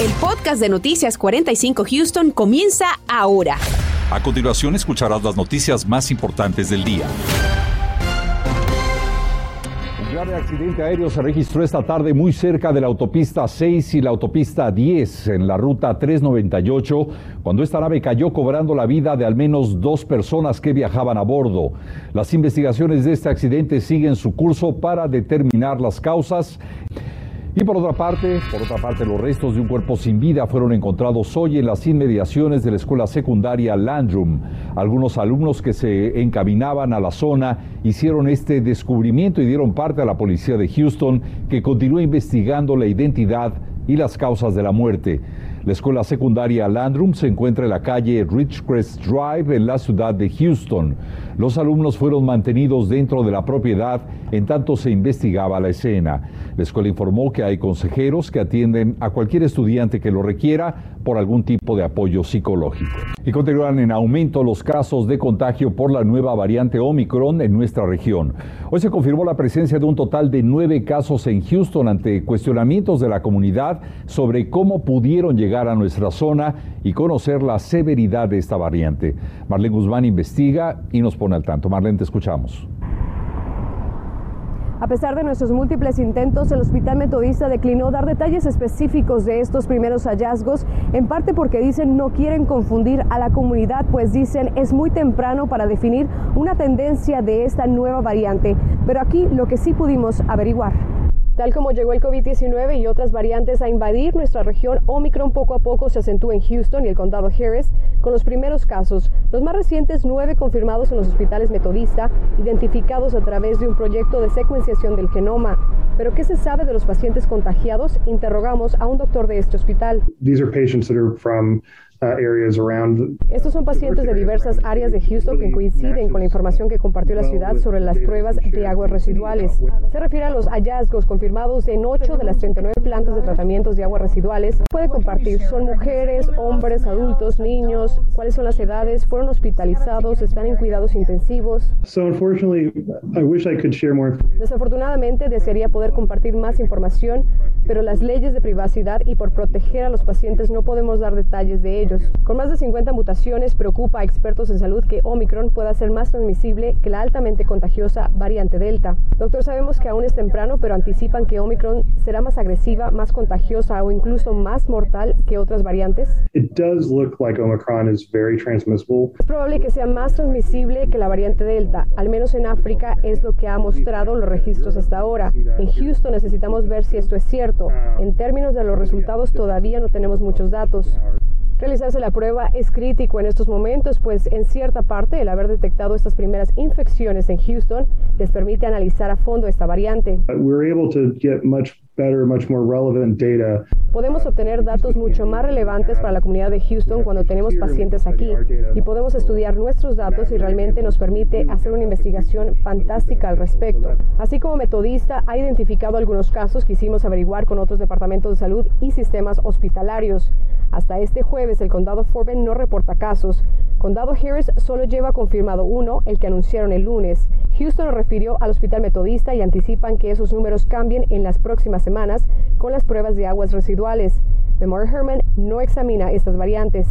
El podcast de Noticias 45 Houston comienza ahora. A continuación escucharás las noticias más importantes del día. Un grave accidente aéreo se registró esta tarde muy cerca de la autopista 6 y la autopista 10 en la ruta 398, cuando esta nave cayó cobrando la vida de al menos dos personas que viajaban a bordo. Las investigaciones de este accidente siguen su curso para determinar las causas. Y por otra parte, por otra parte, los restos de un cuerpo sin vida fueron encontrados hoy en las inmediaciones de la escuela secundaria Landrum. Algunos alumnos que se encaminaban a la zona hicieron este descubrimiento y dieron parte a la policía de Houston, que continúa investigando la identidad y las causas de la muerte. La escuela secundaria Landrum se encuentra en la calle Ridgecrest Drive en la ciudad de Houston. Los alumnos fueron mantenidos dentro de la propiedad en tanto se investigaba la escena. La escuela informó que hay consejeros que atienden a cualquier estudiante que lo requiera por algún tipo de apoyo psicológico. Y continúan en aumento los casos de contagio por la nueva variante Omicron en nuestra región. Hoy se confirmó la presencia de un total de nueve casos en Houston ante cuestionamientos de la comunidad sobre cómo pudieron llegar a nuestra zona y conocer la severidad de esta variante. Marlene Guzmán investiga y nos pone al tanto. Marlene, te escuchamos. A pesar de nuestros múltiples intentos, el Hospital Metodista declinó dar detalles específicos de estos primeros hallazgos, en parte porque dicen no quieren confundir a la comunidad, pues dicen es muy temprano para definir una tendencia de esta nueva variante. Pero aquí lo que sí pudimos averiguar. Tal como llegó el COVID-19 y otras variantes a invadir nuestra región, Omicron poco a poco se acentúa en Houston y el condado Harris con los primeros casos, los más recientes nueve confirmados en los hospitales Metodista, identificados a través de un proyecto de secuenciación del genoma. Pero ¿qué se sabe de los pacientes contagiados? Interrogamos a un doctor de este hospital. Uh, Estos son pacientes de diversas áreas de Houston que coinciden con la información que compartió la ciudad sobre las pruebas de aguas residuales. Se refiere a los hallazgos confirmados en 8 de las 39 plantas de tratamientos de aguas residuales. Puede compartir, son mujeres, hombres, adultos, niños, cuáles son las edades, fueron hospitalizados, están en cuidados intensivos. Desafortunadamente desearía poder compartir más información, pero las leyes de privacidad y por proteger a los pacientes no podemos dar detalles de ellos. Con más de 50 mutaciones, preocupa a expertos en salud que Omicron pueda ser más transmisible que la altamente contagiosa variante Delta. Doctor, sabemos que aún es temprano, pero anticipan que Omicron será más agresiva, más contagiosa o incluso más mortal que otras variantes. It does look like Omicron is very transmissible. Es probable que sea más transmisible que la variante Delta, al menos en África es lo que ha mostrado los registros hasta ahora. En Houston necesitamos ver si esto es cierto. En términos de los resultados todavía no tenemos muchos datos. Realizarse la prueba es crítico en estos momentos, pues en cierta parte el haber detectado estas primeras infecciones en Houston les permite analizar a fondo esta variante. Podemos obtener datos mucho más relevantes para la comunidad de Houston cuando tenemos pacientes aquí y podemos estudiar nuestros datos y realmente nos permite hacer una investigación fantástica al respecto. Así como metodista ha identificado algunos casos que hicimos averiguar con otros departamentos de salud y sistemas hospitalarios. Hasta este jueves el condado Forbin no reporta casos. Condado Harris solo lleva confirmado uno, el que anunciaron el lunes. Houston lo refirió al hospital metodista y anticipan que esos números cambien en las próximas semanas con las pruebas de aguas residuales. Memorial Herman no examina estas variantes.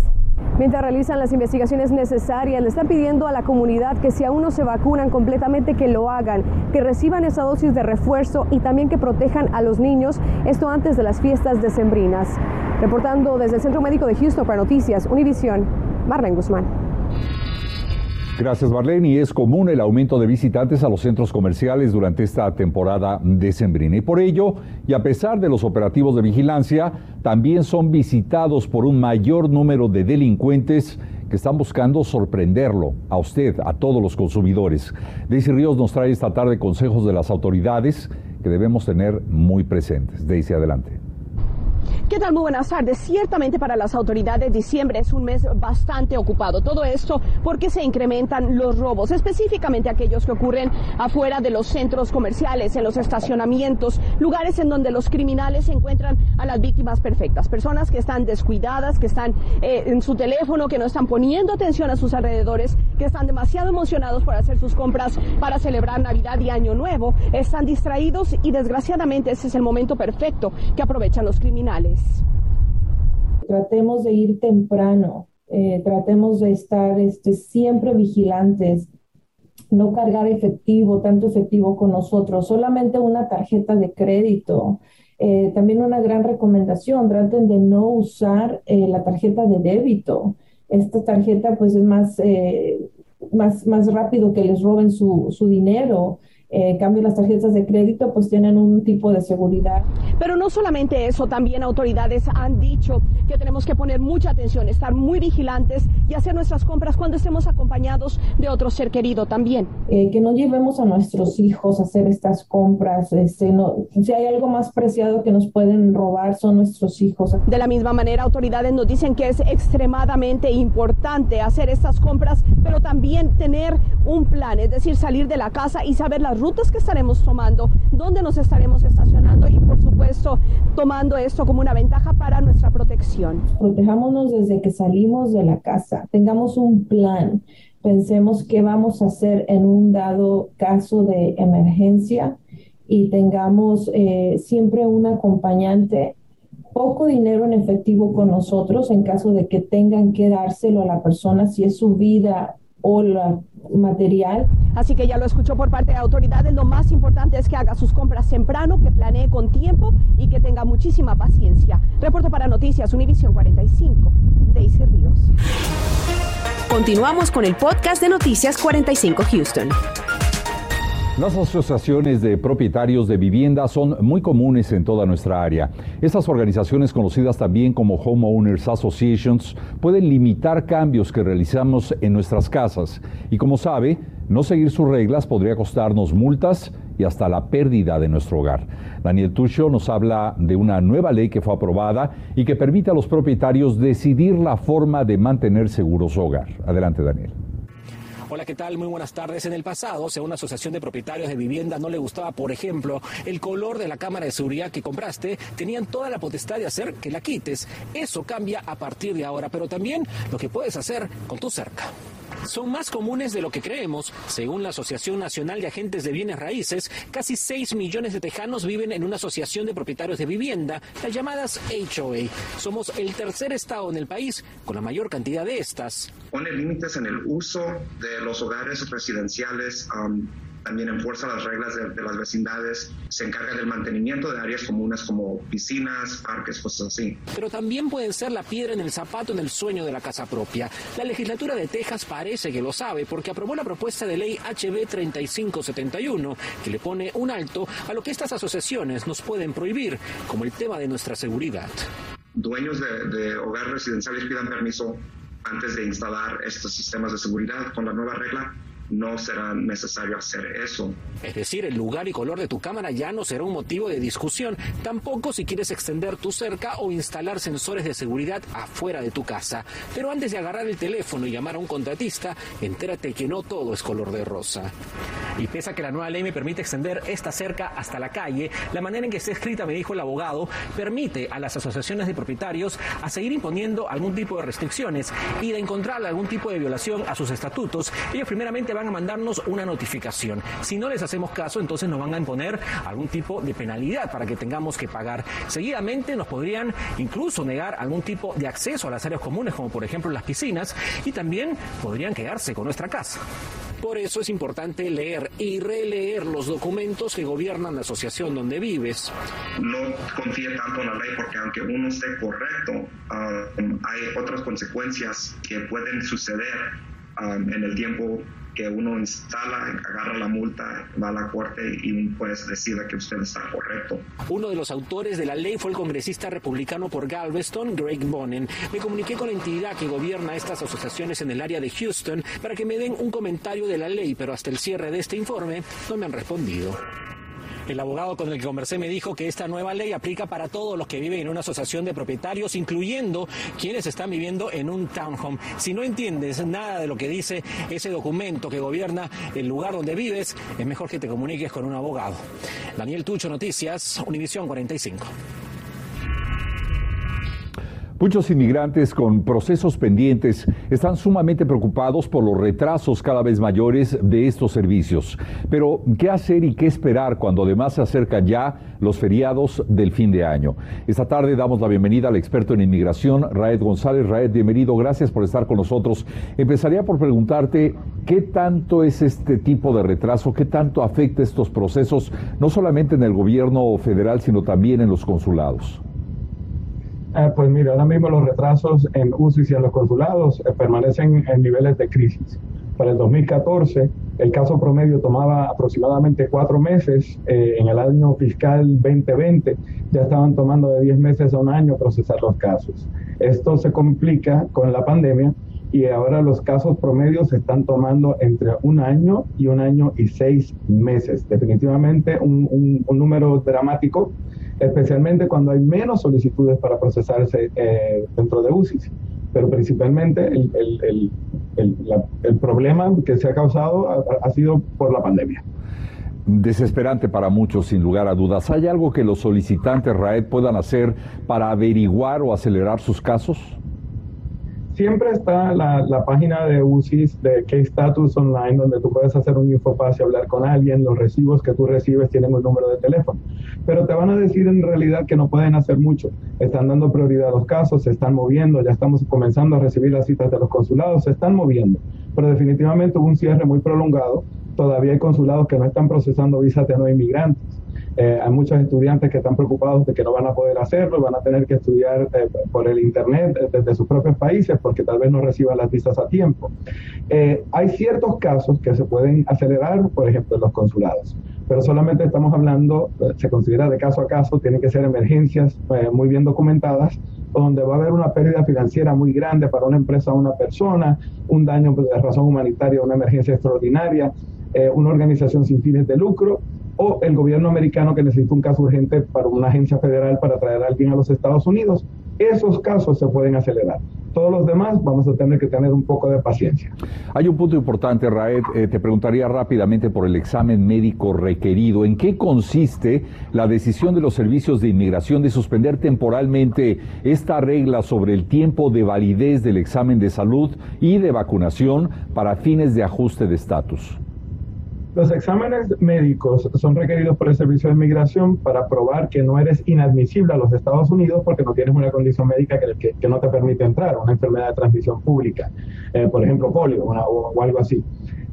Mientras realizan las investigaciones necesarias, le están pidiendo a la comunidad que si aún no se vacunan completamente, que lo hagan, que reciban esa dosis de refuerzo y también que protejan a los niños, esto antes de las fiestas decembrinas. Reportando desde el Centro Médico de Houston para Noticias Univisión, Marlene Guzmán. Gracias, Marlene. Y es común el aumento de visitantes a los centros comerciales durante esta temporada decembrina. Y por ello, y a pesar de los operativos de vigilancia, también son visitados por un mayor número de delincuentes que están buscando sorprenderlo a usted, a todos los consumidores. Daisy Ríos nos trae esta tarde consejos de las autoridades que debemos tener muy presentes. Daisy, adelante. ¿Qué tal? Muy buenas tardes. Ciertamente para las autoridades diciembre es un mes bastante ocupado. Todo esto porque se incrementan los robos, específicamente aquellos que ocurren afuera de los centros comerciales, en los estacionamientos, lugares en donde los criminales encuentran a las víctimas perfectas, personas que están descuidadas, que están eh, en su teléfono, que no están poniendo atención a sus alrededores, que están demasiado emocionados por hacer sus compras para celebrar Navidad y Año Nuevo, están distraídos y desgraciadamente ese es el momento perfecto que aprovechan los criminales. Tratemos de ir temprano, eh, tratemos de estar este, siempre vigilantes, no cargar efectivo, tanto efectivo con nosotros, solamente una tarjeta de crédito. Eh, también una gran recomendación, traten de no usar eh, la tarjeta de débito. Esta tarjeta pues es más, más, más rápido que les roben su, su dinero. Eh, en cambio, las tarjetas de crédito pues tienen un tipo de seguridad. Pero no solamente eso, también autoridades han dicho que tenemos que poner mucha atención, estar muy vigilantes y hacer nuestras compras cuando estemos acompañados de otro ser querido también. Eh, que no llevemos a nuestros hijos a hacer estas compras. Este, no, si hay algo más preciado que nos pueden robar son nuestros hijos. De la misma manera, autoridades nos dicen que es extremadamente importante hacer estas compras, pero también tener un plan, es decir, salir de la casa y saber las rutas que estaremos tomando, dónde nos estaremos estacionando y por supuesto tomando esto como una ventaja para nuestra protección. Protejámonos desde que salimos de la casa, tengamos un plan, pensemos qué vamos a hacer en un dado caso de emergencia y tengamos eh, siempre un acompañante. Poco dinero en efectivo con nosotros en caso de que tengan que dárselo a la persona si es su vida o la material. Así que ya lo escuchó por parte de autoridades. Lo más importante es que haga sus compras temprano, que planee con tiempo y que tenga muchísima paciencia. Reporto para Noticias Univisión 45, Daisy Ríos. Continuamos con el podcast de Noticias 45 Houston. Las asociaciones de propietarios de vivienda son muy comunes en toda nuestra área. Estas organizaciones, conocidas también como Homeowners Associations, pueden limitar cambios que realizamos en nuestras casas. Y como sabe, no seguir sus reglas podría costarnos multas y hasta la pérdida de nuestro hogar. Daniel Tucho nos habla de una nueva ley que fue aprobada y que permite a los propietarios decidir la forma de mantener seguro su hogar. Adelante, Daniel. Hola, ¿qué tal? Muy buenas tardes. En el pasado, si a una asociación de propietarios de vivienda no le gustaba, por ejemplo, el color de la cámara de seguridad que compraste, tenían toda la potestad de hacer que la quites. Eso cambia a partir de ahora, pero también lo que puedes hacer con tu cerca son más comunes de lo que creemos. Según la Asociación Nacional de Agentes de Bienes Raíces, casi 6 millones de tejanos viven en una asociación de propietarios de vivienda, las llamadas HOA. Somos el tercer estado en el país con la mayor cantidad de estas. Pone límites en el uso de los hogares residenciales. También enfuerza las reglas de, las vecindades, se encarga del mantenimiento de áreas comunes como piscinas, parques, cosas así. Pero también pueden ser la piedra en el zapato en el sueño de la casa propia. La legislatura de Texas parece que lo sabe porque aprobó la propuesta de ley HB 3571 que le pone un alto a lo que estas asociaciones nos pueden prohibir, como el tema de nuestra seguridad. Dueños de, de hogares residenciales pidan permiso antes de instalar estos sistemas de seguridad con la nueva regla no será necesario hacer eso. Es decir, el lugar y color de tu cámara ya no será un motivo de discusión, tampoco si quieres extender tu cerca o instalar sensores de seguridad afuera de tu casa. Pero antes de agarrar el teléfono y llamar a un contratista, entérate que no todo es color de rosa. Y pese a que la nueva ley me permite extender esta cerca hasta la calle, la manera en que está escrita, me dijo el abogado, permite a las asociaciones de propietarios a seguir imponiendo algún tipo de restricciones y de encontrar algún tipo de violación a sus estatutos. Ellos primeramente van a mandarnos una notificación. Si no les hacemos caso, entonces nos van a imponer algún tipo de penalidad para que tengamos que pagar. Seguidamente nos podrían incluso negar algún tipo de acceso a las áreas comunes, como por ejemplo las piscinas, y también podrían quedarse con nuestra casa. Por eso es importante leer y releer los documentos que gobiernan la asociación donde vives. No confíe tanto en la ley porque aunque uno esté correcto, um, hay otras consecuencias que pueden suceder um, en el tiempo que uno instala, agarra la multa, va a la corte y un juez decida que usted está correcto. Uno de los autores de la ley fue el congresista republicano por Galveston, Greg Bonnen. Me comuniqué con la entidad que gobierna estas asociaciones en el área de Houston para que me den un comentario de la ley, pero hasta el cierre de este informe no me han respondido. El abogado con el que conversé me dijo que esta nueva ley aplica para todos los que viven en una asociación de propietarios, incluyendo quienes están viviendo en un townhome. Si no entiendes nada de lo que dice ese documento que gobierna el lugar donde vives, es mejor que te comuniques con un abogado. Daniel Tucho, Noticias, Univisión 45. Muchos inmigrantes con procesos pendientes están sumamente preocupados por los retrasos cada vez mayores de estos servicios. Pero, ¿qué hacer y qué esperar cuando además se acercan ya los feriados del fin de año? Esta tarde damos la bienvenida al experto en inmigración, Raed González. Raed, bienvenido, gracias por estar con nosotros. Empezaría por preguntarte, ¿qué tanto es este tipo de retraso? ¿Qué tanto afecta estos procesos, no solamente en el gobierno federal, sino también en los consulados? Eh, pues mira, ahora mismo los retrasos en UCI y en los consulados eh, permanecen en niveles de crisis. Para el 2014, el caso promedio tomaba aproximadamente cuatro meses. Eh, en el año fiscal 2020 ya estaban tomando de 10 meses a un año procesar los casos. Esto se complica con la pandemia y ahora los casos promedios se están tomando entre un año y un año y seis meses. Definitivamente un, un número dramático especialmente cuando hay menos solicitudes para procesarse eh, dentro de UCIs. Pero principalmente el, el, el, el, problema que se ha causado ha, sido por la pandemia. Desesperante para muchos, sin lugar a dudas. ¿Hay algo que los solicitantes RAED puedan hacer para averiguar o acelerar sus casos? siempre está la, la, página de UCIS de K-Status Online, donde tú puedes hacer un infopase y hablar con alguien. Los recibos que tú recibes tienen un número de teléfono. Pero te van a decir en realidad que no pueden hacer mucho. Están dando prioridad a los casos, se están moviendo, ya estamos comenzando a recibir las citas de los consulados, se están moviendo. Pero definitivamente hubo un cierre muy prolongado. Todavía hay consulados que no están procesando visas de no inmigrantes. Eh, hay muchos estudiantes que están preocupados de que no van a poder hacerlo, van a tener que estudiar eh, por el Internet eh, desde sus propios países porque tal vez no reciban las visas a tiempo. hay ciertos casos que se pueden acelerar, por ejemplo, en los consulados, pero solamente estamos hablando, se considera de caso a caso, tienen que ser emergencias muy bien documentadas donde va a haber una pérdida financiera muy grande para una empresa o una persona, un daño de razón humanitaria, una emergencia extraordinaria, una organización sin fines de lucro o el gobierno americano que necesita un caso urgente para una agencia federal para traer a alguien a los Estados Unidos. Esos casos se pueden acelerar. Todos los demás vamos a tener que tener un poco de paciencia. Hay un punto importante, Raed. Eh, te preguntaría rápidamente por el examen médico requerido. ¿En qué consiste la decisión de los servicios de inmigración de suspender temporalmente esta regla sobre el tiempo de validez del examen de salud y de vacunación para fines de ajuste de estatus? Los exámenes médicos son requeridos por el Servicio de Inmigración para probar que no eres inadmisible a los Estados Unidos porque no tienes una condición médica que, no te permite entrar, una enfermedad de transmisión pública, eh, por ejemplo, polio o, algo así.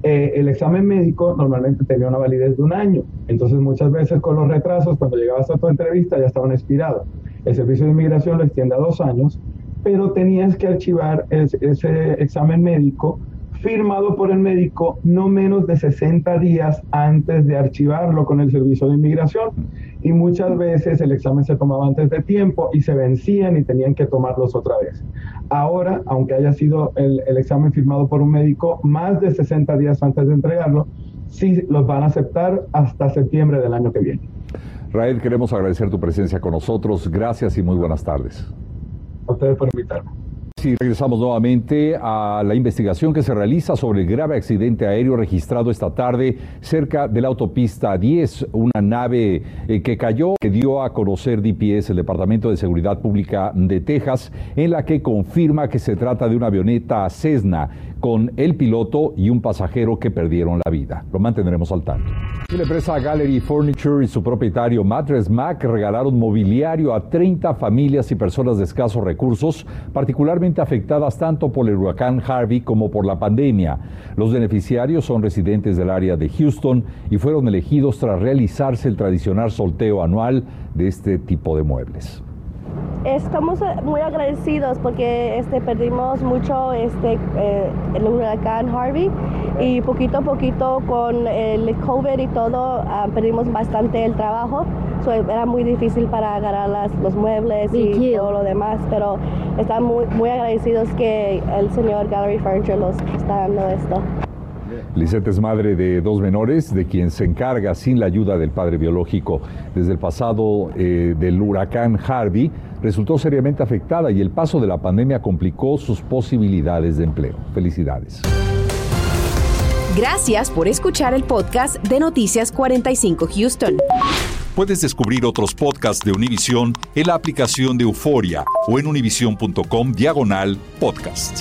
Eh, el examen médico normalmente tenía una validez de un año, entonces muchas veces con los retrasos, cuando llegabas a tu entrevista ya estaban expirados. El Servicio de Inmigración lo extiende a dos años, pero tenías que archivar ese examen médico firmado por el médico no menos de 60 días antes de archivarlo con el servicio de inmigración. Y muchas veces el examen se tomaba antes de tiempo y se vencían y tenían que tomarlos otra vez. Ahora, aunque haya sido el, examen firmado por un médico más de 60 días antes de entregarlo, sí los van a aceptar hasta septiembre del año que viene. Raed, queremos agradecer tu presencia con nosotros. Gracias y muy buenas tardes. A ustedes por invitarme. Regresamos nuevamente a la investigación que se realiza sobre el grave accidente aéreo registrado esta tarde cerca de la autopista 10, una nave eh, que cayó, que dio a conocer DPS, el Departamento de Seguridad Pública de Texas, en la que confirma que se trata de una avioneta Cessna con el piloto y un pasajero que perdieron la vida. Lo mantendremos al tanto. la empresa Gallery Furniture y su propietario Mattress Mac regalaron mobiliario a 30 familias y personas de escasos recursos, particularmente afectadas tanto por el huracán Harvey como por la pandemia. Los beneficiarios son residentes del área de Houston y fueron elegidos tras realizarse el tradicional sorteo anual de este tipo de muebles estamos eh, muy agradecidos porque este, perdimos mucho este, eh, el huracán Harvey y poquito a poquito con el COVID y todo ah, perdimos bastante el trabajo. era muy difícil para agarrar las, los muebles y todo lo demás, pero estamos muy, muy agradecidos que el señor Gallery Furniture nos está dando esto. Lisette es madre de dos menores, de quien se encarga sin la ayuda del padre biológico. Desde el pasado eh, del huracán Harvey, resultó seriamente afectada y el paso de la pandemia complicó sus posibilidades de empleo. Felicidades. Gracias por escuchar el podcast de Noticias 45 Houston. Puedes descubrir otros podcasts de Univision en la aplicación de Euforia o en univision.com diagonal podcast.